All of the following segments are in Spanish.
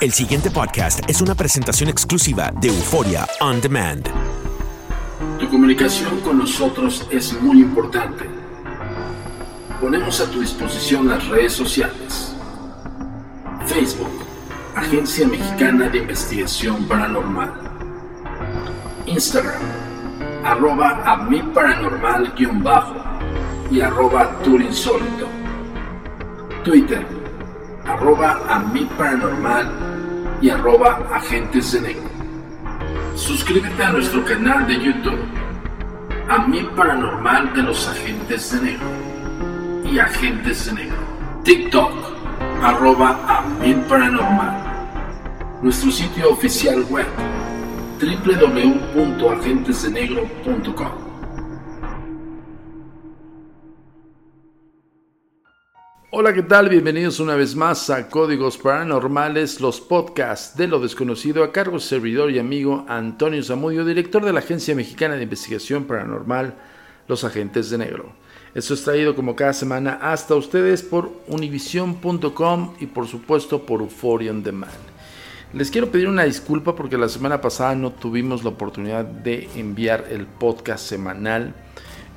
El siguiente podcast es una presentación exclusiva de Euforia On Demand. Tu comunicación con nosotros es muy importante. Ponemos a tu disposición las redes sociales. Facebook, Agencia Mexicana de Investigación Paranormal. Instagram, arroba a mi paranormal guion bajo y arroba turinsólito. Twitter, arroba a mi paranormal y arroba agentes de negro. Suscríbete a nuestro canal de YouTube, a mi paranormal de los agentes de negro y agentes de negro. TikTok, arroba a mi paranormal. Nuestro sitio oficial web, www.agentesdenegro.com. Hola, ¿qué tal? Bienvenidos una vez más a Códigos Paranormales, los podcasts de lo desconocido a cargo servidor y amigo Antonio Zamudio, director de la Agencia Mexicana de Investigación Paranormal, Los Agentes de Negro. Esto es traído como cada semana hasta ustedes por univision.com y por supuesto por Euphoria On Demand. Les quiero pedir una disculpa porque la semana pasada no tuvimos la oportunidad de enviar el podcast semanal.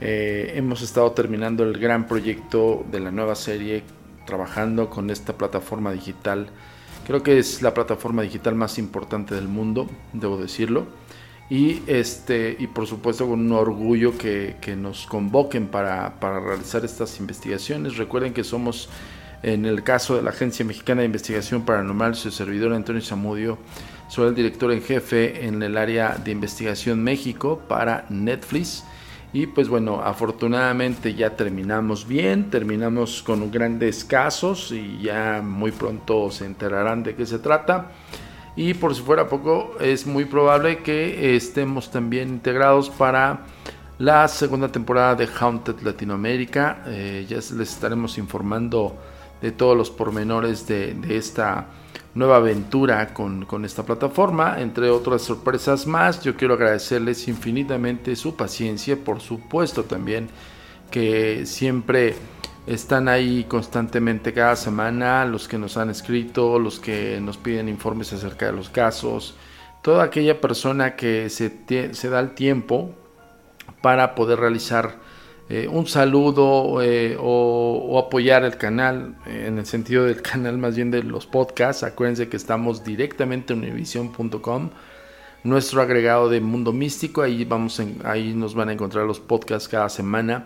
Eh, hemos estado terminando el gran proyecto de la nueva serie, trabajando con esta plataforma digital. Creo que es la plataforma digital más importante del mundo, debo decirlo. Y, este, y por supuesto con un orgullo que, nos convoquen para, para, realizar estas investigaciones. Recuerden que somos, en el caso de la Agencia Mexicana de Investigación Paranormal, su servidor Antonio Zamudio, soy el director en jefe en el área de investigación México para Netflix. Y pues bueno, afortunadamente ya terminamos bien, terminamos con grandes casos y ya muy pronto se enterarán de qué se trata. Y por si fuera poco, es muy probable que estemos también integrados para la segunda temporada de Haunted Latinoamérica. Eh, ya les estaremos informando de todos los pormenores de, esta nueva aventura con, con, esta plataforma, entre otras sorpresas más. Yo quiero agradecerles infinitamente su paciencia, por supuesto también que siempre están ahí constantemente cada semana, los que nos han escrito, los que nos piden informes acerca de los casos, toda aquella persona que se, se da el tiempo para poder realizar eh, un saludo eh, o, apoyar el canal, eh, en el sentido del canal más bien de los podcasts. Acuérdense que estamos directamente en univision.com, nuestro agregado de Mundo Místico. Ahí, vamos ahí nos van a encontrar los podcasts cada semana.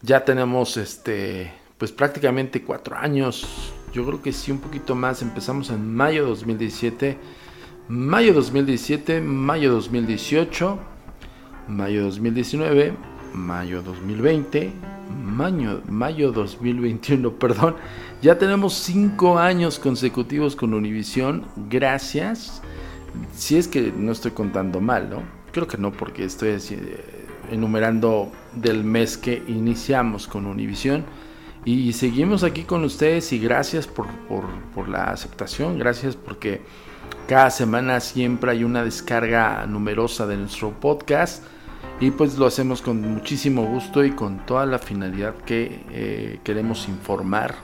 Ya tenemos este, pues prácticamente cuatro años. Yo creo que sí, un poquito más. Empezamos en mayo 2017, mayo 2017, mayo 2018, mayo 2019 mayo 2020, mayo, mayo 2021, perdón. Ya tenemos cinco años consecutivos con Univision. Gracias. Si es que no estoy contando mal, ¿no? Creo que no, porque estoy enumerando del mes que iniciamos con Univision. Y seguimos aquí con ustedes y gracias por, por la aceptación, gracias porque cada semana siempre hay una descarga numerosa de nuestro podcast y pues lo hacemos con muchísimo gusto y con toda la finalidad que eh, queremos informar,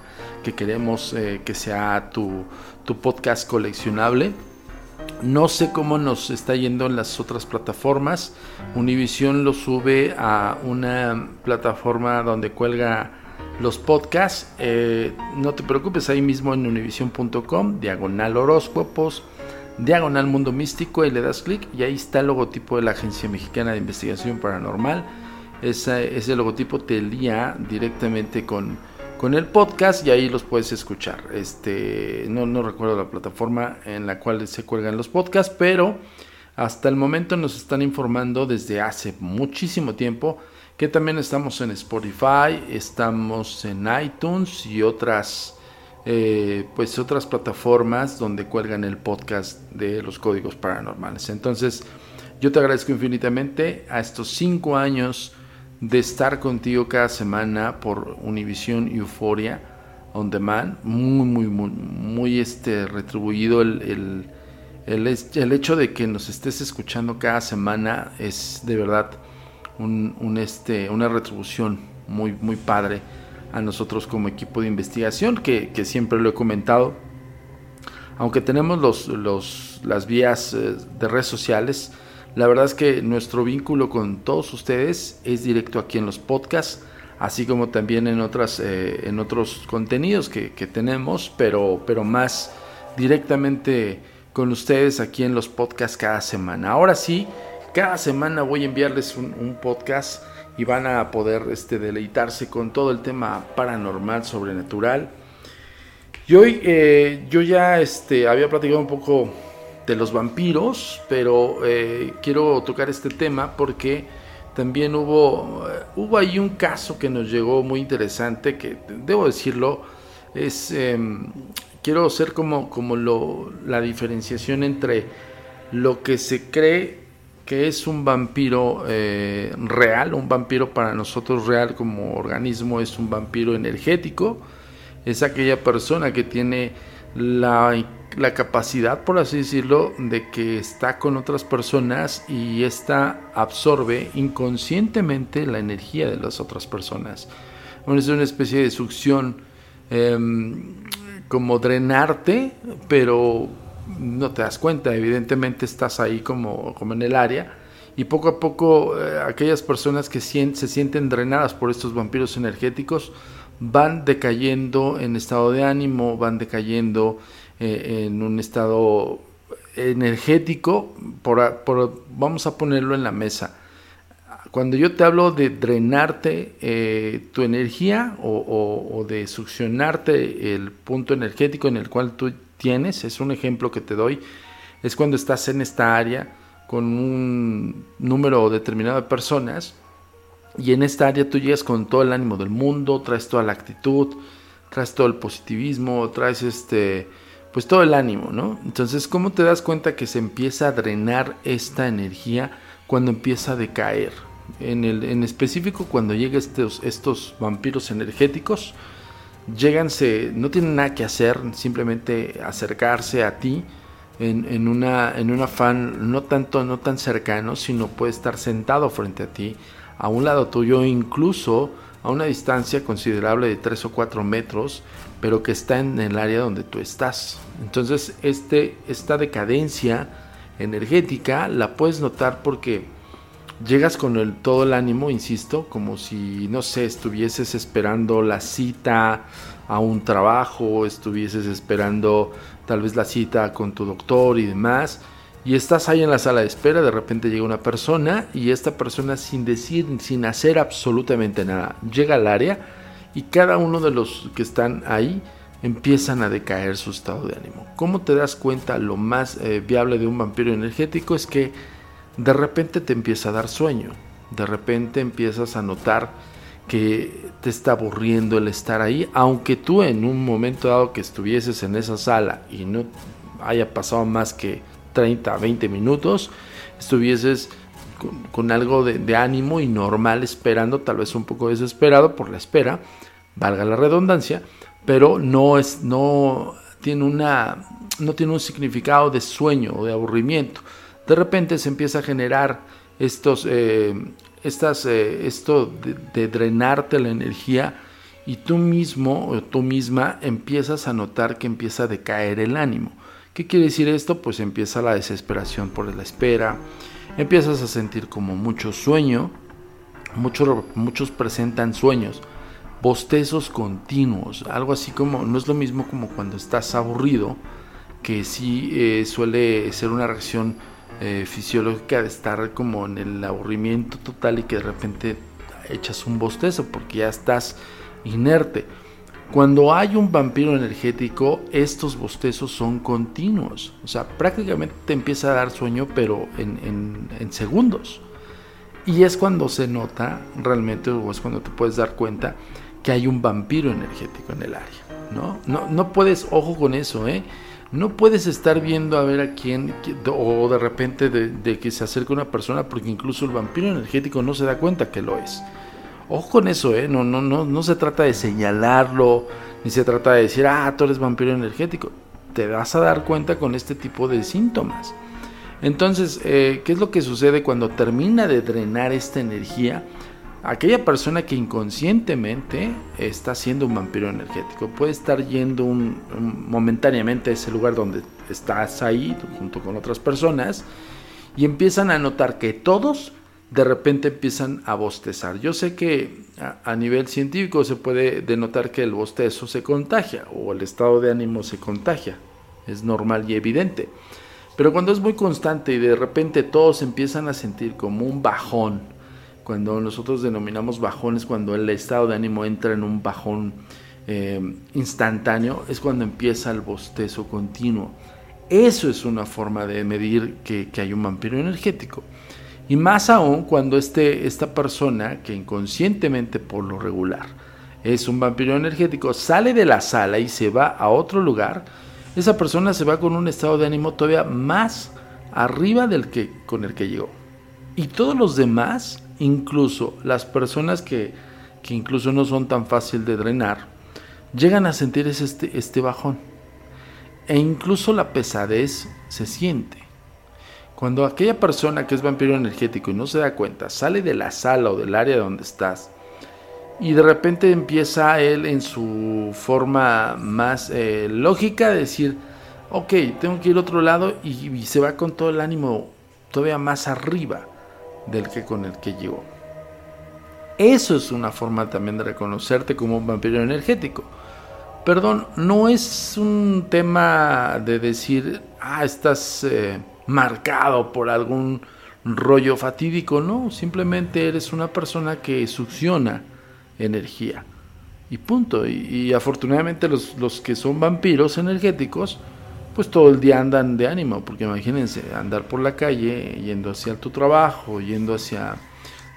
que queremos eh, que sea tu, tu, podcast coleccionable. No sé cómo nos está yendo en las otras plataformas. Univision lo sube a una plataforma donde cuelga los podcasts. Eh, no te preocupes, ahí mismo en univision.com, diagonal horóscopos diagonal mundo místico y le das clic y ahí está el logotipo de la Agencia Mexicana de Investigación Paranormal. Ese, logotipo te lía directamente con, con el podcast y ahí los puedes escuchar. Este, no, no recuerdo la plataforma en la cual se cuelgan los podcasts, pero hasta el momento nos están informando desde hace muchísimo tiempo que también estamos en Spotify, estamos en iTunes y otras eh, pues otras plataformas donde cuelgan el podcast de los códigos paranormales. Entonces, yo te agradezco infinitamente a estos cinco años de estar contigo cada semana por Univision Euforia On Demand. Muy, muy, muy, muy este, retribuido el, el, hecho de que nos estés escuchando cada semana es de verdad un, este, una retribución muy, muy padre a nosotros como equipo de investigación, que, siempre lo he comentado. Aunque tenemos los, los, las vías eh, de redes sociales, la verdad es que nuestro vínculo con todos ustedes es directo aquí en los podcasts, así como también en, otras, eh, en otros contenidos que, tenemos, pero, pero más directamente con ustedes aquí en los podcasts cada semana. Ahora sí, cada semana voy a enviarles un, podcast y van a poder este, deleitarse con todo el tema paranormal, sobrenatural. Y hoy eh, yo ya este, había platicado un poco de los vampiros, pero eh, quiero tocar este tema porque también hubo, eh, hubo ahí un caso que nos llegó muy interesante, que debo decirlo, es, em, quiero hacer como, como lo, la diferenciación entre lo que se cree que es un vampiro eh, real, un vampiro para nosotros real como organismo es un vampiro energético, es aquella persona que tiene la la capacidad, por así decirlo, de que está con otras personas y esta absorbe inconscientemente la energía de las otras personas. Bueno, es una especie de succión em, como drenarte, pero no te das cuenta, evidentemente estás ahí como, como en el área. Y poco a poco eh, aquellas personas que se sienten drenadas por estos vampiros energéticos van decayendo en estado de ánimo, van decayendo eh, en un estado energético, por, vamos a ponerlo en la mesa. Cuando yo te hablo de drenarte eh, tu energía o, de succionarte el punto energético en el cual tú es un ejemplo que te doy, es cuando estás en esta área con un número determinado de personas y en esta área tú llegas con todo el ánimo del mundo, traes toda la actitud, traes todo el positivismo, traes este pues todo el ánimo, ¿no? Entonces, ¿cómo te das cuenta que se empieza a drenar esta energía cuando empieza a decaer? En, específico, cuando llegan estos vampiros energéticos, llegan, se, no tienen nada que hacer, simplemente acercarse a ti en, en, una, en un afán no tanto, no tan cercano, sino puede estar sentado frente a ti, a un lado tuyo, incluso a una distancia considerable de 3 o 4 metros, pero que está en el área donde tú estás. Entonces, este, esta decadencia energética la puedes notar porque llegas con todo el ánimo, insisto, como si, no sé, estuvieses esperando la cita a un trabajo, estuvieses esperando tal vez la cita con tu doctor y demás y estás ahí en la sala de espera, de repente llega una persona y esta persona sin decir, sin hacer absolutamente nada, llega al área y cada uno de los que están ahí empiezan a decaer su estado de ánimo. ¿Cómo te das cuenta? Lo más eh, viable de un vampiro energético es que de repente te empieza a dar sueño, de repente empiezas a notar que te está aburriendo el estar ahí, aunque tú en un momento dado que estuvieses en esa sala y no haya pasado más que 30, 20 minutos, estuvieses con, algo de, ánimo y normal esperando, tal vez un poco desesperado por la espera, valga la redundancia, pero no es, no tiene una, no tiene un significado de sueño o de aburrimiento. De repente se empieza a generar estos, eh, estas, eh, esto de, drenarte la energía y tú mismo o tú misma empiezas a notar que empieza a decaer el ánimo. ¿Qué quiere decir esto? Pues empieza la desesperación por la espera, empiezas a sentir como mucho sueño, muchos, muchos presentan sueños, bostezos continuos, algo así como, no es lo mismo como cuando estás aburrido, que sí eh, suele ser una reacción eh, fisiológica de estar como en el aburrimiento total y que de repente echas un bostezo porque ya estás inerte. Cuando hay un vampiro energético, estos bostezos son continuos. O sea, prácticamente te empieza a dar sueño, pero en, segundos. Y es cuando se nota realmente, o es cuando te puedes dar cuenta que hay un vampiro energético en el área. ¿no? No, no puedes, ojo con eso, ¿eh? No puedes estar viendo a ver a quién, o de repente de, que se acerca una persona, porque incluso el vampiro energético no se da cuenta que lo es. Ojo con eso, ¿eh? No, no, no, no se trata de señalarlo, ni se trata de decir, ah, tú eres vampiro energético. Te vas a dar cuenta con este tipo de síntomas. Entonces, eh, ¿qué es lo que sucede cuando termina de drenar esta energía? Aquella persona que inconscientemente está siendo un vampiro energético puede estar yendo momentáneamente a ese lugar donde estás ahí junto con otras personas y empiezan a notar que todos de repente empiezan a bostezar. Yo sé que a, nivel científico se puede denotar que el bostezo se contagia o el estado de ánimo se contagia. Es normal y evidente. Pero cuando es muy constante y de repente todos empiezan a sentir como un bajón, cuando nosotros denominamos bajones, cuando el estado de ánimo entra en un bajón eh, instantáneo, es cuando empieza el bostezo continuo. Eso es una forma de medir que, hay un vampiro energético. Y más aún cuando este, esta persona, que inconscientemente por lo regular es un vampiro energético, sale de la sala y se va a otro lugar, esa persona se va con un estado de ánimo todavía más arriba del que con el que llegó. Y todos los demás, incluso las personas que, que incluso no son tan fácil de drenar, llegan a sentir este, este bajón. E incluso la pesadez se siente. Cuando aquella persona que es vampiro energético y no se da cuenta, sale de la sala o del área donde estás, y de repente empieza él en su forma más eh, lógica de decir, ok, tengo que ir a otro lado y, se va con todo el ánimo todavía más arriba del que con el que llegó. Eso es una forma también de reconocerte como un vampiro energético. Perdón, no es un tema de decir, ah, estás eh, marcado por algún rollo fatídico, no, simplemente eres una persona que succiona energía. Y punto. Y, afortunadamente los, los, que son vampiros energéticos, pues todo el día andan de ánimo, porque imagínense, andar por la calle, yendo hacia tu trabajo, yendo hacia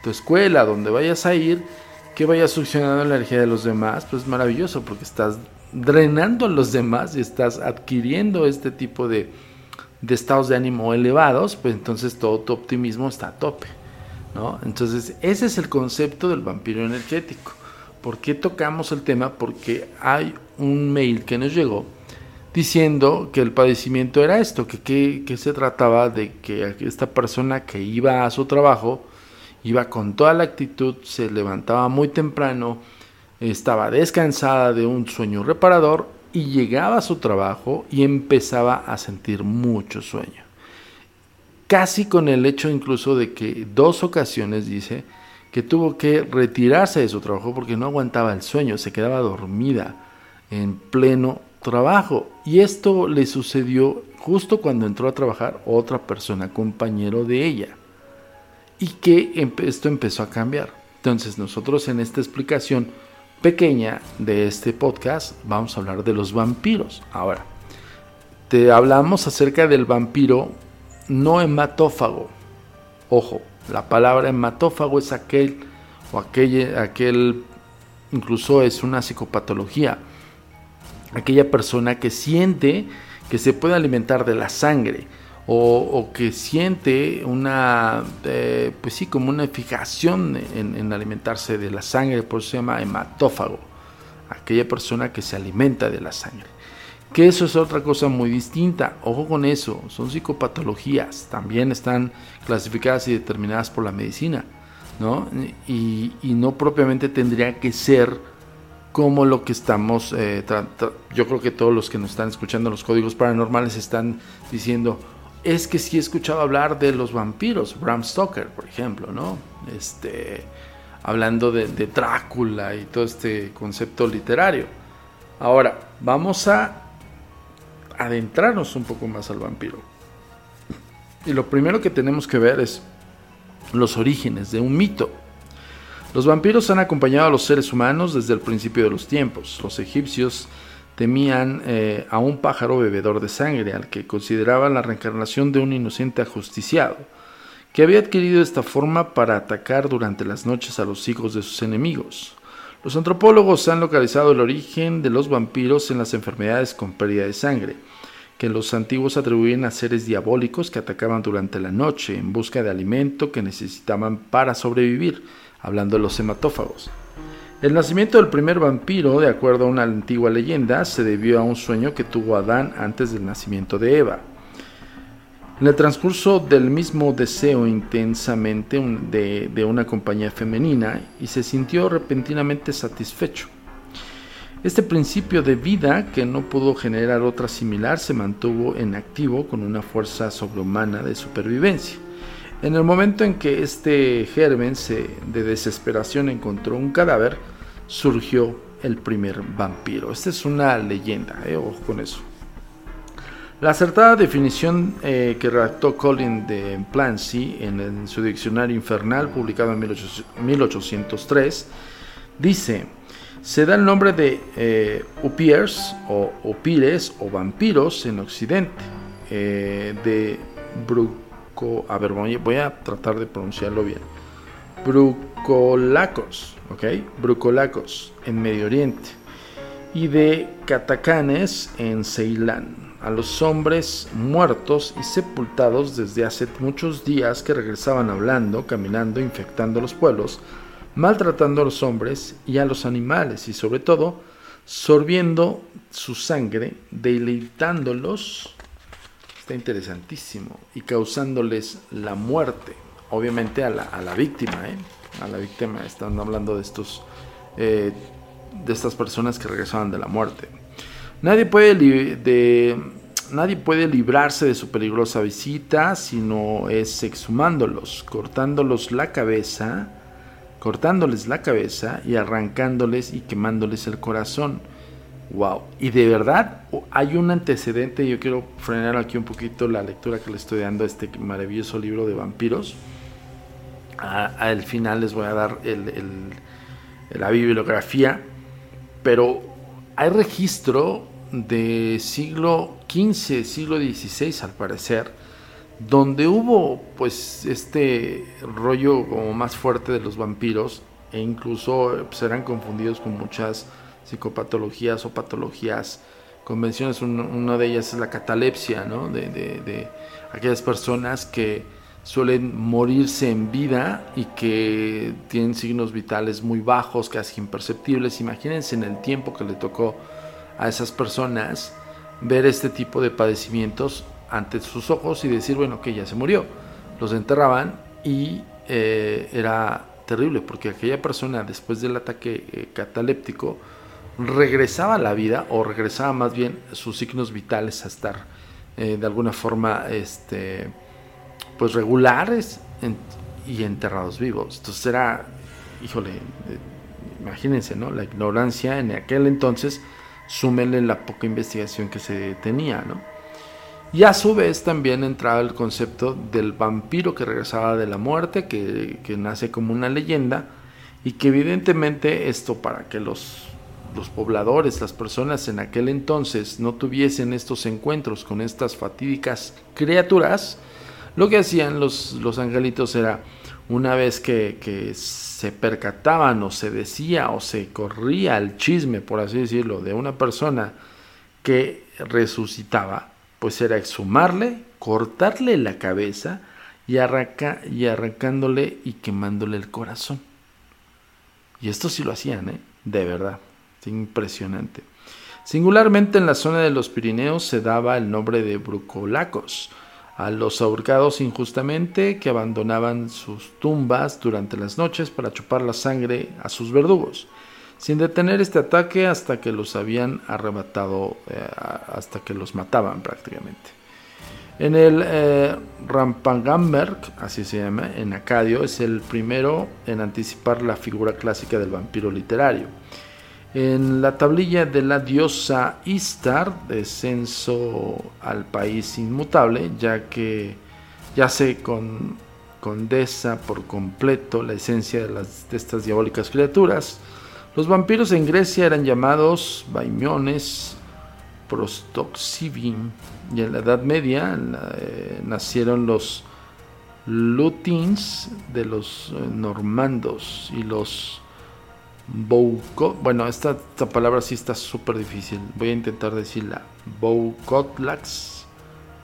tu escuela, donde vayas a ir, que vayas succionando la energía de los demás, pues es maravilloso, porque estás drenando a los demás y estás adquiriendo este tipo de, de estados de ánimo elevados, pues entonces todo tu optimismo está a tope. Entonces, ese es el concepto del vampiro energético. ¿Por qué tocamos el tema? Porque hay un mail que nos llegó diciendo que el padecimiento era esto, que, que, se trataba de que esta persona que iba a su trabajo, iba con toda la actitud, se levantaba muy temprano, estaba descansada de un sueño reparador y llegaba a su trabajo y empezaba a sentir mucho sueño. Casi con el hecho incluso de que dos ocasiones dice que tuvo que retirarse de su trabajo porque no aguantaba el sueño, se quedaba dormida en pleno trabajo. Y esto le sucedió justo cuando entró a trabajar otra persona, compañero de ella. Y que esto empezó a cambiar. Entonces nosotros en esta explicación pequeña de este podcast vamos a hablar de los vampiros. Ahora, te hablamos acerca del vampiro no hematófago. Ojo, la palabra hematófago es aquel o aquel, aquel, incluso es una psicopatología. Aquella persona que siente que se puede alimentar de la sangre o, que siente una, eh, pues sí, como una fijación en, en alimentarse de la sangre, por eso se llama hematófago. Aquella persona que se alimenta de la sangre que eso es otra cosa muy distinta. Ojo con eso, son psicopatologías, también están clasificadas y determinadas por la medicina, ¿no? Y, no propiamente tendría que ser como lo que estamos, eh, yo creo que todos los que nos están escuchando los códigos paranormales están diciendo, es que sí he escuchado hablar de los vampiros, Bram Stoker, por ejemplo, ¿no? Este, hablando de, de Drácula y todo este concepto literario. Ahora, vamos a adentrarnos un poco más al vampiro. Y lo primero que tenemos que ver es los orígenes de un mito. Los vampiros han acompañado a los seres humanos desde el principio de los tiempos. Los egipcios temían eh, a un pájaro bebedor de sangre, al que consideraban la reencarnación de un inocente ajusticiado, que había adquirido esta forma para atacar durante las noches a los hijos de sus enemigos. Los antropólogos han localizado el origen de los vampiros en las enfermedades con pérdida de sangre, que los antiguos atribuyen a seres diabólicos que atacaban durante la noche en busca de alimento que necesitaban para sobrevivir, hablando de los hematófagos. El nacimiento del primer vampiro, de acuerdo a una antigua leyenda, se debió a un sueño que tuvo Adán antes del nacimiento de Eva. En el transcurso del mismo deseo intensamente de, de, una compañía femenina y se sintió repentinamente satisfecho. Este principio de vida, que no pudo generar otra similar, se mantuvo en activo con una fuerza sobrehumana de supervivencia. En el momento en que este germen de desesperación encontró un cadáver, surgió el primer vampiro. Esta es una leyenda, eh, ojo con eso. La acertada definición eh, que redactó Colin de Plancy en, su diccionario infernal, publicado en 1803, dice: Se da el nombre de eh, upiers o upires o vampiros en Occidente, de A ver, voy a tratar de pronunciarlo bien. Brucolacos, ¿ok? Brucolacos en Medio Oriente y de catacanes en Ceilán a los hombres muertos y sepultados desde hace muchos días que regresaban hablando, caminando, infectando los pueblos, maltratando a los hombres y a los animales y sobre todo sorbiendo su sangre, deleitándolos, está interesantísimo, y causándoles la muerte, obviamente a la, víctima, ¿eh? a la víctima, están hablando de estos, eh, de estas personas que regresaban de la muerte. Nadie puede, de, nadie puede librarse de su peligrosa visita si no es exhumándolos, cortándolos la cabeza, cortándoles la cabeza y arrancándoles y quemándoles el corazón. Wow. Y de verdad hay un antecedente, yo quiero frenar aquí un poquito la lectura que le estoy dando a este maravilloso libro de vampiros. al final les voy a dar la bibliografía, pero hay registro de siglo XV, siglo XVI al parecer, donde hubo pues este rollo como más fuerte de los vampiros e incluso pues, eran confundidos con muchas psicopatologías o patologías convenciones, una de ellas es la catalepsia, ¿no? de, de aquellas personas que suelen morirse en vida y que tienen signos vitales muy bajos, casi imperceptibles. Imagínense en el tiempo que le tocó a esas personas ver este tipo de padecimientos ante sus ojos y decir, bueno, que ya se murió. Los enterraban y eh, era terrible porque aquella persona después del ataque eh, cataléptico regresaba a la vida o regresaba más bien sus signos vitales a estar eh, de alguna forma este, pues regulares y enterrados vivos. Entonces era, híjole, eh, imagínense, ¿no? La ignorancia en aquel entonces, súmenle la poca investigación que se tenía, ¿no? Y a su vez también entraba el concepto del vampiro que regresaba de la muerte, que, que nace como una leyenda, y que evidentemente esto para que los, los pobladores, las personas en aquel entonces no tuviesen estos encuentros con estas fatídicas criaturas, lo que hacían los, los angelitos era, una vez que, se percataban o se decía o se corría el chisme, por así decirlo, de una persona que resucitaba, pues era exhumarle, cortarle la cabeza y, arranca, y arrancándole y quemándole el corazón. Y esto sí lo hacían, ¿eh? de verdad, impresionante. Singularmente en la zona de los Pirineos se daba el nombre de brucolacos, a los ahorcados injustamente que abandonaban sus tumbas durante las noches para chupar la sangre a sus verdugos, sin detener este ataque hasta que los habían arrebatado, eh, hasta que los mataban prácticamente. En el eh, Rampangamberg, así se llama, en Acadio, es el primero en anticipar la figura clásica del vampiro literario en la tablilla de la diosa Istar, descenso al país inmutable, ya que ya se con, condesa por completo la esencia de, estas diabólicas criaturas. Los vampiros en Grecia eran llamados baimiones, prostoxivim, y en la Edad Media eh, nacieron los lutins de los eh, normandos y los bueno, esta, esta, palabra sí está súper difícil. Voy a intentar decirla. Boukotlax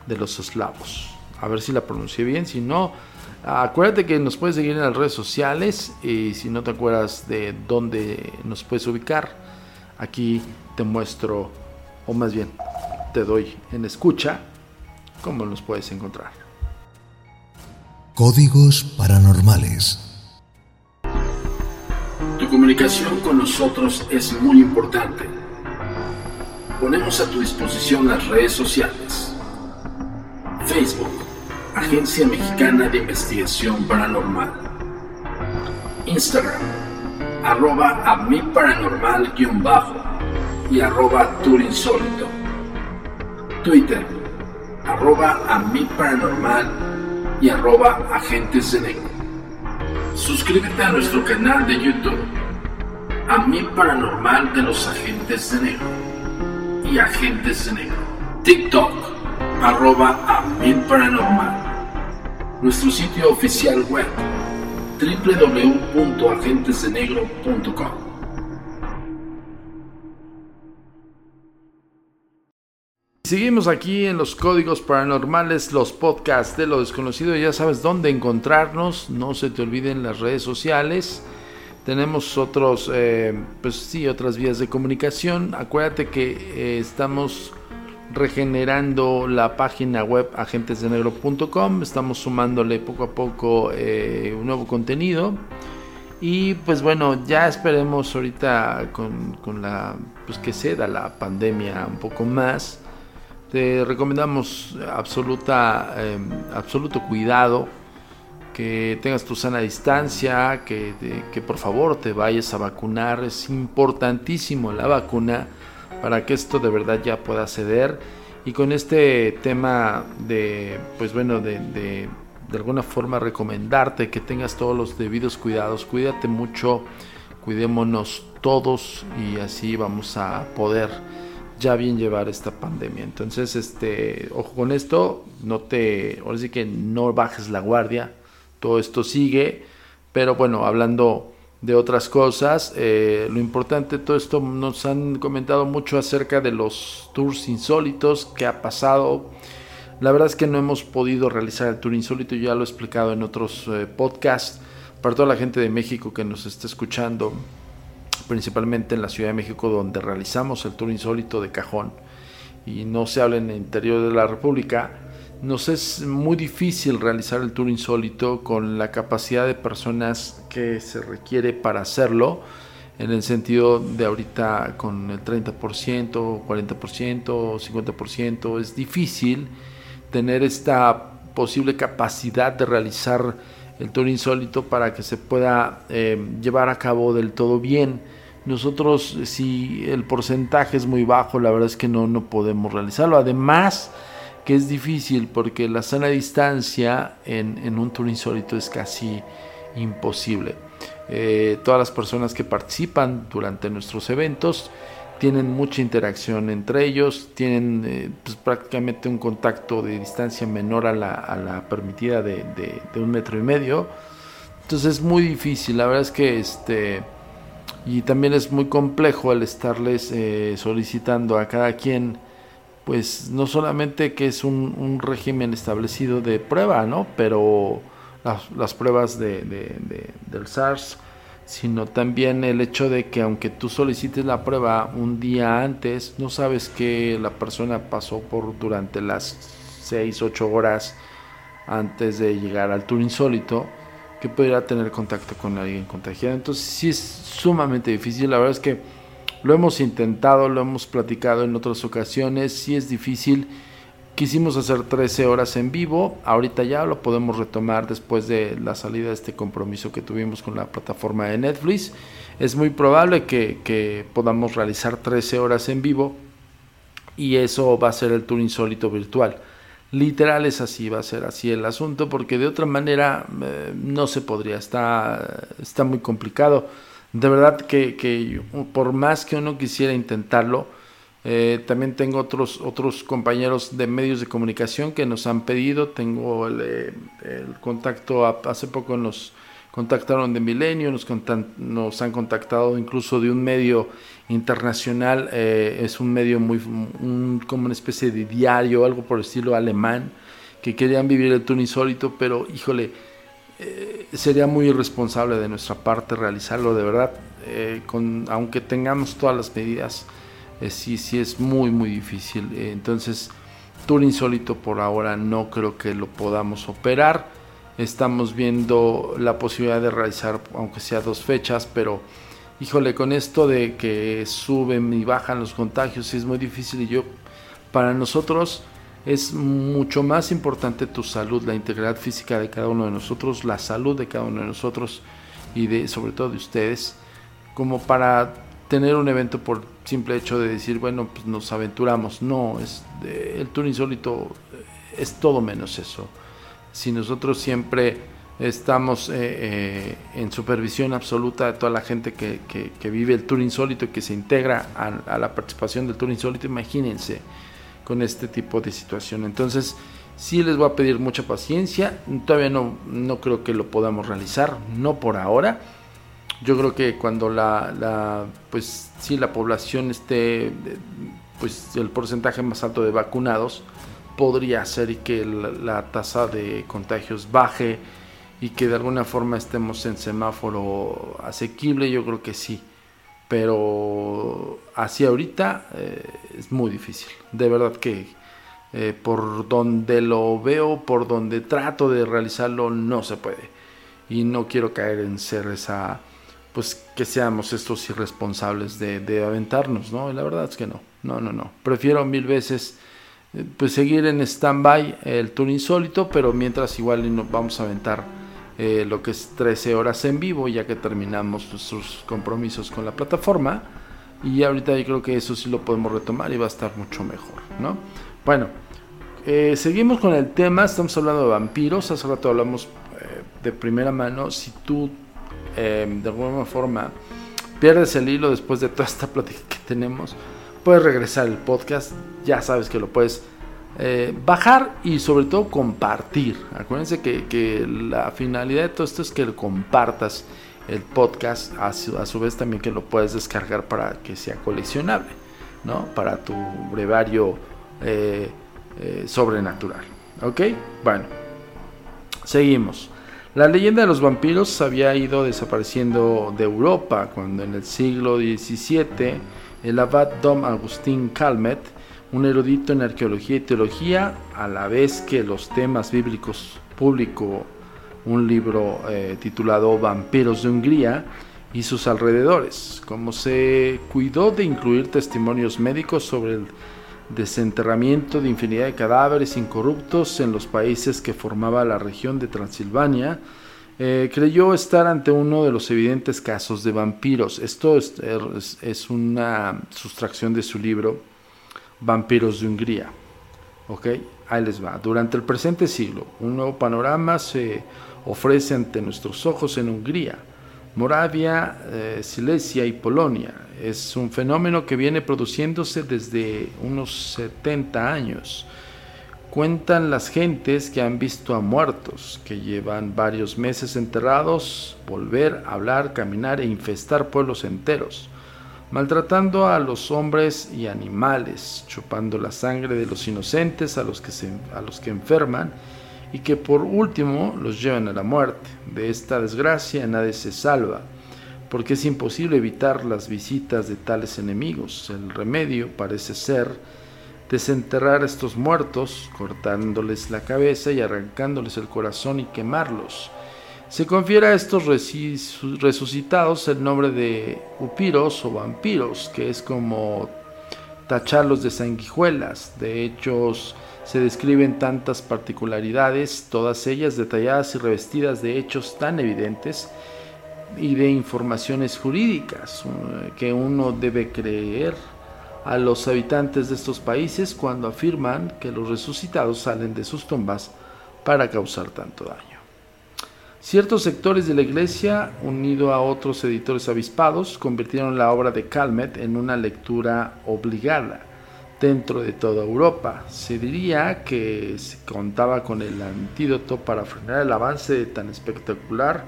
de los eslavos. A ver si la pronuncié bien. Si no, acuérdate que nos puedes seguir en las redes sociales. Y si no te acuerdas de dónde nos puedes ubicar, aquí te muestro, o más bien, te doy en escucha cómo nos puedes encontrar. Códigos paranormales. Tu comunicación con nosotros es muy importante. Ponemos a tu disposición las redes sociales. Facebook, Agencia Mexicana de Investigación Paranormal. Instagram, arroba a mi paranormal-bajo y arroba turinsólito. Twitter, arroba a mi paranormal y arroba agentes de negro. Suscríbete a nuestro canal de YouTube, a mi paranormal de los agentes de negro y agentes de negro. TikTok, arroba a mi paranormal. Nuestro sitio oficial web, www.agentesdenegro.com. Seguimos aquí en los códigos paranormales, los podcasts de lo desconocido. Ya sabes dónde encontrarnos. No se te olviden las redes sociales. Tenemos otros, eh, pues sí, otras vías de comunicación. Acuérdate que eh, estamos regenerando la página web agentesdenegro.com. Estamos sumándole poco a poco eh, un nuevo contenido. Y pues bueno, ya esperemos ahorita con, con la, pues que ceda la pandemia un poco más te recomendamos absoluta, em, absoluto cuidado, que tengas tu sana distancia, que, que por favor te vayas a vacunar. Es importantísimo la vacuna para que esto de verdad ya pueda ceder. Y con este tema de, pues bueno, de, de, de alguna forma recomendarte que tengas todos los debidos cuidados. Cuídate mucho, cuidémonos todos y así vamos a poder ya bien llevar esta pandemia. Entonces, este, ojo con esto, no te, ahora sí que no bajes la guardia, todo esto sigue, pero bueno, hablando de otras cosas, eh, lo importante, todo esto nos han comentado mucho acerca de los tours insólitos que ha pasado. La verdad es que no hemos podido realizar el tour insólito, ya lo he explicado en otros eh, podcasts. Para toda la gente de México que nos está escuchando, principalmente en la Ciudad de México, donde realizamos el tour insólito de cajón, y no se habla en el interior de la República, nos es muy difícil realizar el tour insólito con la capacidad de personas que se requiere para hacerlo, en el sentido de ahorita con el 30%, 40%, 50%, es difícil tener esta posible capacidad de realizar el tour insólito para que se pueda eh, llevar a cabo del todo bien. Nosotros, si el porcentaje es muy bajo, la verdad es que no, no podemos realizarlo. Además, que es difícil porque la sana distancia en, en un tour insólito es casi imposible. Eh, todas las personas que participan durante nuestros eventos tienen mucha interacción entre ellos, tienen eh, pues, prácticamente un contacto de distancia menor a la, a la permitida de, de, de, un metro y medio. Entonces es muy difícil, la verdad es que este y también es muy complejo el estarles eh, solicitando a cada quien pues no solamente que es un, régimen establecido de prueba no pero las, pruebas de, del SARS sino también el hecho de que aunque tú solicites la prueba un día antes no sabes que la persona pasó por durante las 6 8 horas antes de llegar al tour insólito que pudiera tener contacto con alguien contagiado. Entonces sí es sumamente difícil. La verdad es que lo hemos intentado, lo hemos platicado en otras ocasiones. Sí es difícil. Quisimos hacer 13 horas en vivo. Ahorita ya lo podemos retomar después de la salida de este compromiso que tuvimos con la plataforma de Netflix. Es muy probable que, que podamos realizar 13 horas en vivo. Y eso va a ser el tour insólito virtual literal es así, va a ser así el asunto, porque de otra manera eh, no se podría, está, está muy complicado. De verdad que, que, por más que uno quisiera intentarlo, eh, también tengo otros, otros compañeros de medios de comunicación que nos han pedido, tengo el, eh, contacto hace poco nos contactaron de Milenio, nos, nos han contactado incluso de un medio internacional, eh, es un medio muy, como una especie de diario, algo por el estilo alemán, que querían vivir el tour insólito, pero híjole, eh, sería muy irresponsable de nuestra parte realizarlo, de verdad, eh, con, aunque tengamos todas las medidas, sí, sí es muy, muy difícil. entonces, tour insólito por ahora no creo que lo podamos operar. Estamos viendo la posibilidad de realizar, aunque sea dos fechas, pero híjole, con esto de que suben y bajan los contagios, es muy difícil y yo, para nosotros es mucho más importante tu salud, la integridad física de cada uno de nosotros, la salud de cada uno de nosotros y de, sobre todo de ustedes, como para tener un evento por simple hecho de decir, bueno, pues nos aventuramos. No, es el tour insólito es todo menos eso. Si nosotros siempre estamos eh, eh, en supervisión absoluta de toda la gente que, que, vive el tour insólito y que se integra a, la participación del tour insólito, imagínense con este tipo de situación. Entonces, sí les voy a pedir mucha paciencia, todavía no, no creo que lo podamos realizar, no por ahora. Yo creo que cuando la, pues sí, la población esté, pues el porcentaje más alto de vacunados, podría ser que la tasa de contagios baje, y que de alguna forma estemos en semáforo asequible, yo creo que sí. Pero así ahorita eh, es muy difícil. De verdad que eh, por donde lo veo, por donde trato de realizarlo, no se puede. Y no quiero caer en ser esa, pues que seamos estos irresponsables de, de aventarnos, ¿no? La verdad es que no, no, no, no. Prefiero mil veces eh, pues seguir en stand-by el tour insólito, pero mientras igual vamos a aventar eh, lo que es 13 horas en vivo, ya que terminamos nuestros compromisos con la plataforma. Y ahorita yo creo que eso sí lo podemos retomar y va a estar mucho mejor, ¿no? Bueno, eh, seguimos con el tema, estamos hablando de vampiros, hace rato hablamos eh, de primera mano, si tú de alguna forma pierdes el hilo después de toda esta plática que tenemos, puedes regresar el podcast, ya sabes que lo puedes eh, bajar y sobre todo compartir. Acuérdense que, la finalidad de todo esto es que lo compartas el podcast, a su, vez también que lo puedes descargar para que sea coleccionable, ¿no? Para tu brevario eh, eh, sobrenatural. ¿Ok? Bueno, seguimos. La leyenda de los vampiros había ido desapareciendo de Europa cuando en el siglo XVII el abad Dom Agustín Calmet un erudito en arqueología y teología, a la vez que los temas bíblicos publicó un libro eh, titulado Vampiros de Hungría y sus alrededores, como se cuidó de incluir testimonios médicos sobre el desenterramiento de infinidad de cadáveres incorruptos en los países que formaba la región de Transilvania, eh, creyó estar ante uno de los evidentes casos de vampiros. Esto es una sustracción de su libro Vampiros de Hungría. ¿Ok? Ahí les va. Durante el presente siglo, un nuevo panorama se ofrece ante nuestros ojos en Hungría, Moravia, eh, Silesia y Polonia. Es un fenómeno que viene produciéndose desde unos 70 años. Cuentan las gentes que han visto a muertos, que llevan varios meses enterrados, volver, hablar, caminar e infestar pueblos enteros maltratando a los hombres y animales, chupando la sangre de los inocentes a los que, se, a los que enferman y que por último los llevan a la muerte. De esta desgracia nadie se salva, porque es imposible evitar las visitas de tales enemigos. El remedio parece ser desenterrar a estos muertos, cortándoles la cabeza y arrancándoles el corazón y quemarlos se confiere a estos resucitados el nombre de upiros o vampiros, que es como tacharlos de sanguijuelas. De hecho, se describen tantas particularidades, todas ellas detalladas y revestidas de hechos tan evidentes y de informaciones jurídicas eh, que uno debe creer a los habitantes de estos países cuando afirman que los resucitados salen de sus tumbas para causar tanto daño. Ciertos sectores de la iglesia, unido a otros editores avispados, convirtieron la obra de Calmet en una lectura obligada dentro de toda Europa. Se diría que se contaba con el antídoto para frenar el avance tan espectacular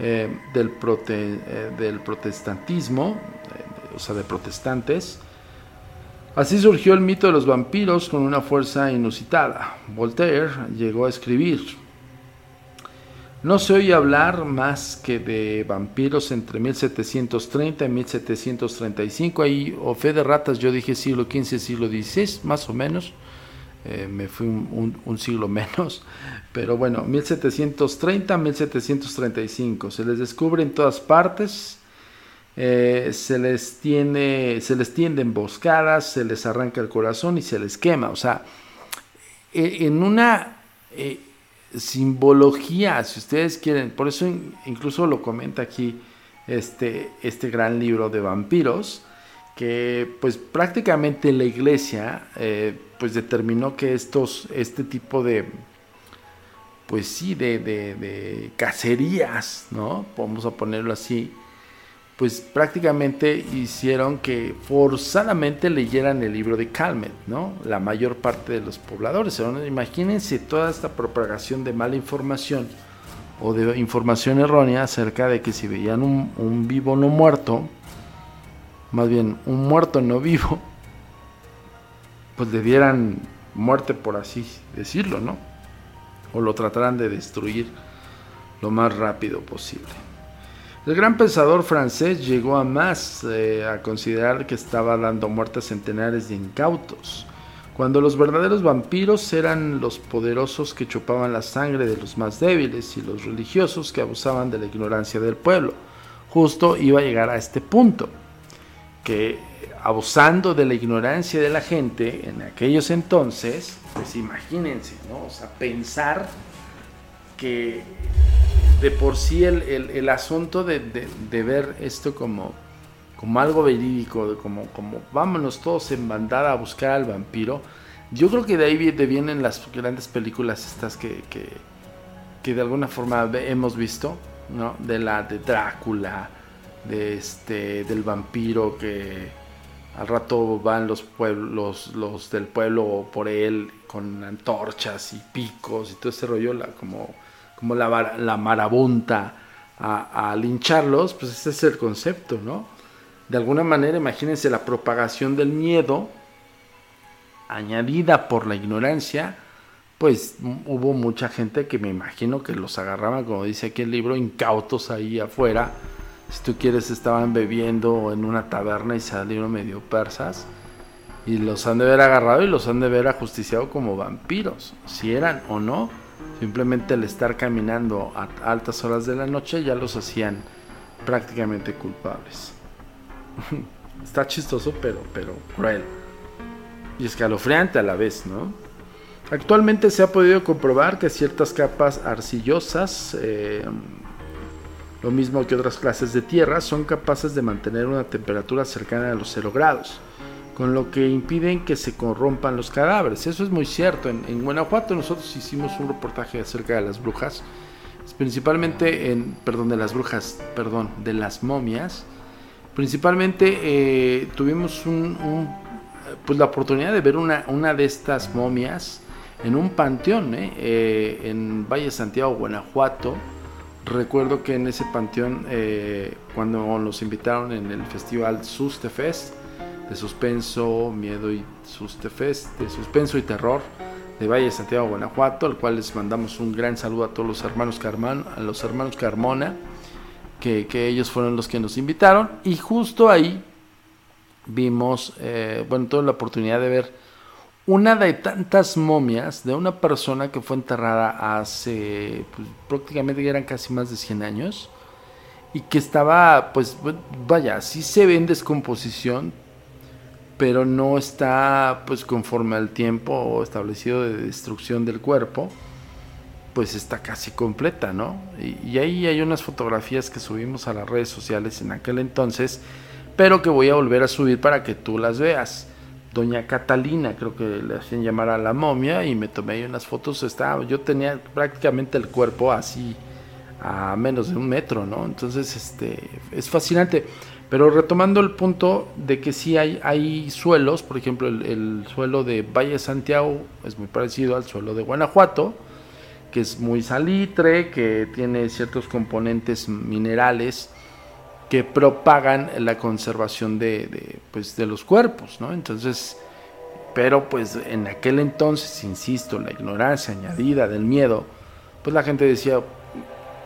eh, eh, del, protestantismo, o sea, de protestantes. Así surgió el mito de los vampiros con una fuerza inusitada. Voltaire llegó a escribir, no se oye hablar más que de vampiros entre 1730 y 1735. Ahí, o fe de ratas, yo dije siglo XV, siglo XVI, más o menos. Eh, me fui un, siglo menos. Pero bueno, 1730, 1735. Se les descubre en todas partes. Eh, se les tiene, se les tiende emboscadas, se les arranca el corazón y se les quema. O sea, e, en una simbología, si ustedes quieren. Por eso incluso lo comenta aquí este, este gran libro de vampiros, que pues prácticamente la iglesia eh, pues determinó que estos, este tipo de, pues sí, de, de, de cacerías, ¿no? Vamos a ponerlo así, pues prácticamente hicieron que forzadamente leyeran el libro de Calmet, ¿no? La mayor parte de los pobladores. Imagínense toda esta propagación de mala información o de información errónea acerca de que si veían un, vivo no muerto, más bien un muerto no vivo, pues le dieran muerte por así decirlo, ¿no? O lo trataran de destruir lo más rápido posible. El gran pensador francés llegó a más eh, a considerar que estaba dando muerte a centenares de incautos, cuando los verdaderos vampiros eran los poderosos que chupaban la sangre de los más débiles y los religiosos que abusaban de la ignorancia del pueblo. Justo iba a llegar a este punto, que abusando de la ignorancia de la gente en aquellos entonces, pues imagínense, ¿no? O sea, pensar que de por sí el, asunto de, ver esto como, como algo verídico, como, como vámonos todos en bandada a buscar al vampiro, yo creo que de ahí vienen las grandes películas estas que, que, de alguna forma hemos visto, ¿no? De la de Drácula, de este, del vampiro que al rato van los pueblos, los del pueblo por él con antorchas y picos y todo ese rollo, la, como como la, la marabunta a, lincharlos, pues ese es el concepto, ¿no? De alguna manera, imagínense la propagación del miedo añadida por la ignorancia, pues hubo mucha gente que me imagino que los agarraban, como dice aquí el libro, incautos ahí afuera. Si tú quieres, estaban bebiendo en una taberna y salieron medio persas. Y los han de haber agarrado y los han de haber ajusticiado como vampiros, si eran o no Simplemente el estar caminando a altas horas de la noche ya los hacían prácticamente culpables. Está chistoso, pero, pero cruel. Y escalofriante a la vez, ¿no? Actualmente se ha podido comprobar que ciertas capas arcillosas, eh, lo mismo que otras clases de tierra, son capaces de mantener una temperatura cercana a los 0 grados con lo que impiden que se corrompan los cadáveres. Eso es muy cierto. En, Guanajuato nosotros hicimos un reportaje acerca de las brujas, principalmente en, perdón, de las brujas, perdón, de las momias. Principalmente eh, tuvimos un, pues la oportunidad de ver una, una de estas momias en un panteón, ¿eh? Eh, en Valle Santiago, Guanajuato. Recuerdo que en ese panteón, cuando nos invitaron en el festival Sustefest, de suspenso, miedo y sustefest, de suspenso y terror de Valle Santiago, Guanajuato, al cual les mandamos un gran saludo a todos los hermanos Carmán, a los hermanos Carmona, que, ellos fueron los que nos invitaron, y justo ahí vimos, eh, bueno, toda la oportunidad de ver una de tantas momias de una persona que fue enterrada hace pues, prácticamente eran casi más de 100 años y que estaba, pues, vaya, sí se ve en descomposición, pero no está pues conforme al tiempo establecido de destrucción del cuerpo, pues está casi completa, ¿no? Y, ahí hay unas fotografías que subimos a las redes sociales en aquel entonces, pero que voy a volver a subir para que tú las veas. Doña Catalina, creo que le hacían llamar a la momia y me tomé ahí unas fotos. Estaba, yo tenía prácticamente el cuerpo así a menos de un metro, ¿no? Entonces, este, es fascinante. Pero retomando el punto de que sí hay, hay suelos, por ejemplo, el, suelo de Valle Santiago es muy parecido al suelo de Guanajuato, que es muy salitre, que tiene ciertos componentes minerales que propagan la conservación de, pues, de los cuerpos, ¿no? Entonces, pero pues en aquel entonces, insisto, la ignorancia añadida del miedo, pues la gente decía,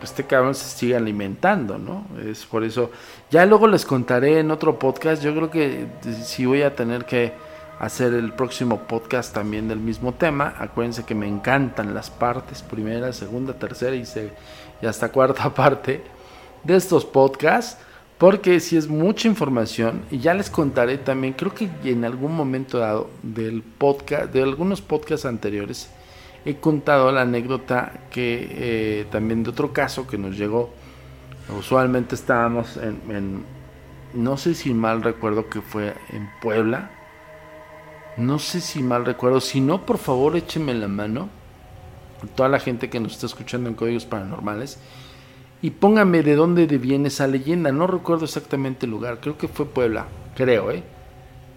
este cabrón se sigue alimentando, ¿no? Es por eso, ya luego les contaré en otro podcast, yo creo que si voy a tener que hacer el próximo podcast también del mismo tema, acuérdense que me encantan las partes, primera, segunda, tercera y, y hasta cuarta parte de estos podcasts porque si es mucha información y ya les contaré también, creo que en algún momento dado del podcast, de algunos podcasts anteriores, he contado la anécdota que eh, también de otro caso que nos llegó. Usualmente estábamos en, no sé si mal recuerdo que fue en Puebla. No sé si mal recuerdo. Si no, por favor échenme la mano. Toda la gente que nos está escuchando en Códigos Paranormales y póngame de dónde viene esa leyenda. No recuerdo exactamente el lugar, creo que fue Puebla, creo, ¿eh?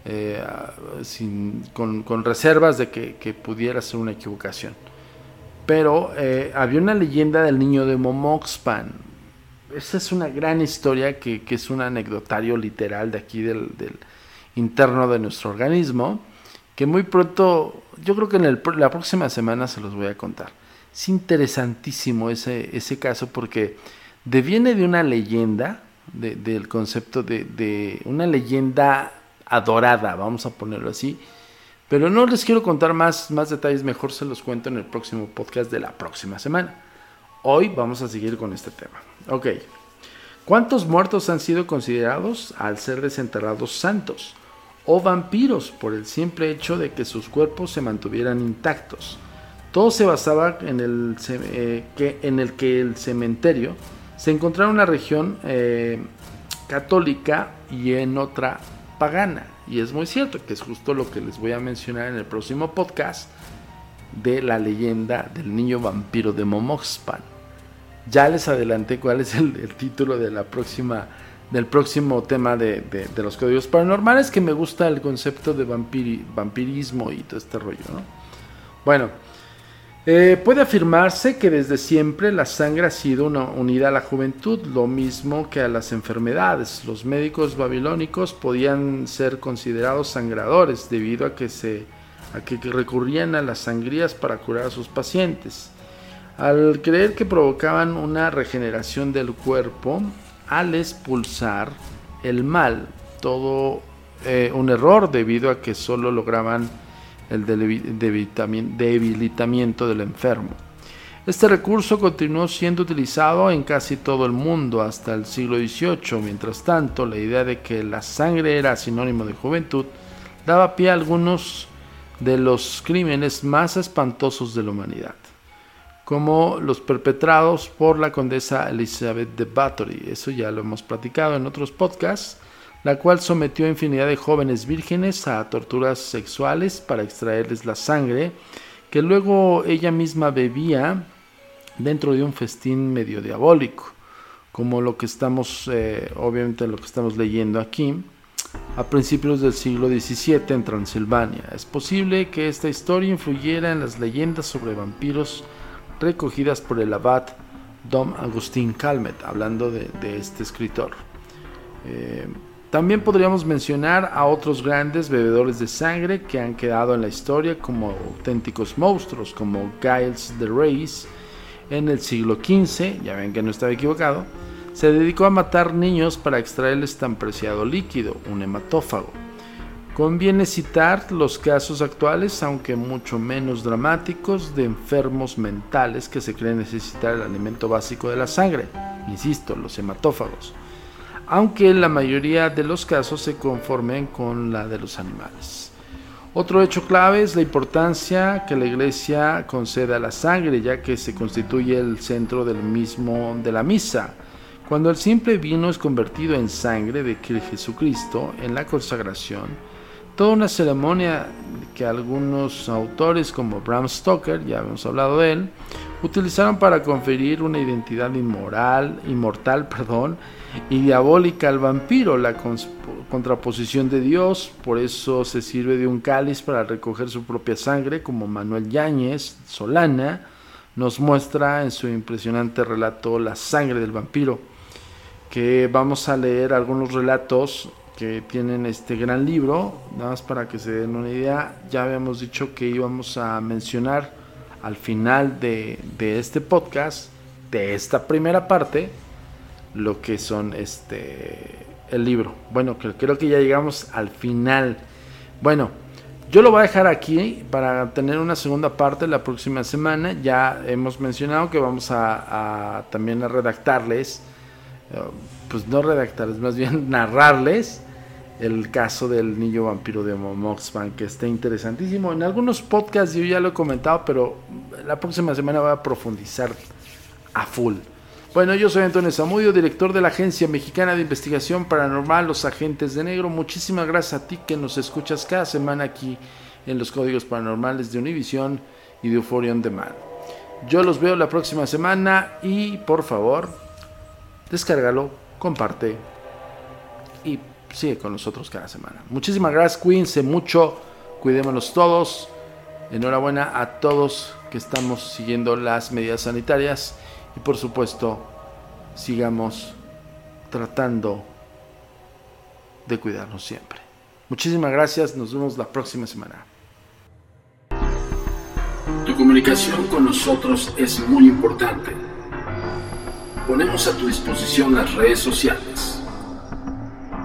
Eh con, reservas de que, pudiera ser una equivocación. Pero eh, había una leyenda del niño de Momoxpan. Esa es una gran historia que, es un anecdotario literal de aquí del, interno de nuestro organismo. Que muy pronto, yo creo que en la próxima semana se los voy a contar. Es interesantísimo ese, ese caso porque deviene de una leyenda, del concepto de, una leyenda adorada, vamos a ponerlo así. Pero no les quiero contar más, más detalles, mejor se los cuento en el próximo podcast de la próxima semana. Hoy vamos a seguir con este tema. Ok. ¿Cuántos muertos han sido considerados al ser desenterrados santos o vampiros por el simple hecho de que sus cuerpos se mantuvieran intactos? Todo se basaba en el, eh, que, en el que el cementerio se encontraba en una región eh, católica y en otra pagana. Y es muy cierto, que es justo lo que les voy a mencionar en el próximo podcast de la leyenda del niño vampiro de Momoxpan. Ya les adelanté cuál es el, título de la próxima, del próximo tema de, los códigos paranormales, que me gusta el concepto de vampirismo y todo este rollo, ¿no? Bueno, eh, puede afirmarse que desde siempre la sangre ha sido una unida a la juventud, lo mismo que a las enfermedades. Los médicos babilónicos podían ser considerados sangradores debido a que, se, a que recurrían a las sangrías para curar a sus pacientes. Al creer que provocaban una regeneración del cuerpo, al expulsar el mal, todo eh, un error debido a que solo lograban el debilitamiento del enfermo. Este recurso continuó siendo utilizado en casi todo el mundo hasta el siglo XVIII. Mientras tanto, la idea de que la sangre era sinónimo de juventud daba pie a algunos de los crímenes más espantosos de la humanidad, como los perpetrados por la condesa Elizabeth de Bathory. Eso ya lo hemos platicado en otros podcasts la cual sometió a infinidad de jóvenes vírgenes a torturas sexuales para extraerles la sangre, que luego ella misma bebía dentro de un festín medio diabólico, como lo que estamos, eh, obviamente lo que estamos leyendo aquí, a principios del siglo XVII en Transilvania. Es posible que esta historia influyera en las leyendas sobre vampiros recogidas por el abad Dom Agustín Calmet, hablando de, este escritor. Eh, también podríamos mencionar a otros grandes bebedores de sangre que han quedado en la historia como auténticos monstruos, como Giles de Reyes en el siglo XV, ya ven que no estaba equivocado, se dedicó a matar niños para extraerles tan preciado líquido, un hematófago. Conviene citar los casos actuales, aunque mucho menos dramáticos, de enfermos mentales que se creen necesitar el alimento básico de la sangre, insisto, los hematófagos aunque en la mayoría de los casos se conformen con la de los animales. Otro hecho clave es la importancia que la iglesia concede a la sangre, ya que se constituye el centro del mismo de la misa. Cuando el simple vino es convertido en sangre de Jesucristo en la consagración, toda una ceremonia que algunos autores como Bram Stoker, ya hemos hablado de él, utilizaron para conferir una identidad inmoral, inmortal, perdón, y diabólica al vampiro, la contraposición de Dios, por eso se sirve de un cáliz para recoger su propia sangre, como Manuel Yáñez, Solana, nos muestra en su impresionante relato La sangre del vampiro, que vamos a leer algunos relatos que tienen este gran libro, nada más para que se den una idea, ya habíamos dicho que íbamos a mencionar al final de, de este podcast, de esta primera parte, lo que son este el libro. Bueno, creo que ya llegamos al final. Bueno, yo lo voy a dejar aquí para tener una segunda parte la próxima semana. Ya hemos mencionado que vamos a, también a redactarles, eh, pues no redactarles, más bien narrarles el caso del niño vampiro de Moxman, que está interesantísimo. En algunos podcasts yo ya lo he comentado, pero la próxima semana voy a profundizar a full. Bueno, yo soy Antonio Zamudio, director de la Agencia Mexicana de Investigación Paranormal, Los Agentes de Negro. Muchísimas gracias a ti que nos escuchas cada semana aquí en los Códigos Paranormales de Univision y de Euphoria on Demand. Yo los veo la próxima semana y por favor, descárgalo, comparte y sigue con nosotros cada semana. Muchísimas gracias, cuídense mucho, cuidémonos todos. Enhorabuena a todos que estamos siguiendo las medidas sanitarias y por supuesto sigamos tratando de cuidarnos siempre. Muchísimas gracias, nos vemos la próxima semana. Tu comunicación con nosotros es muy importante. Ponemos a tu disposición las redes sociales.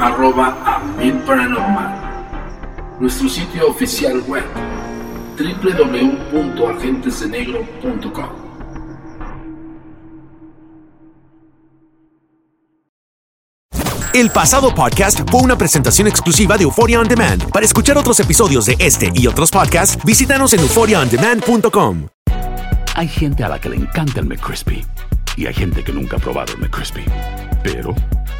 arroba a mi paranormal. Nuestro sitio oficial web, www.agentesdenegro.com. El pasado podcast fue una presentación exclusiva de Euphoria On Demand. Para escuchar otros episodios de este y otros podcasts, visítanos en euphoriaondemand.com. Hay gente a la que le encanta el McCrispy y hay gente que nunca ha probado el McCrispy. Pero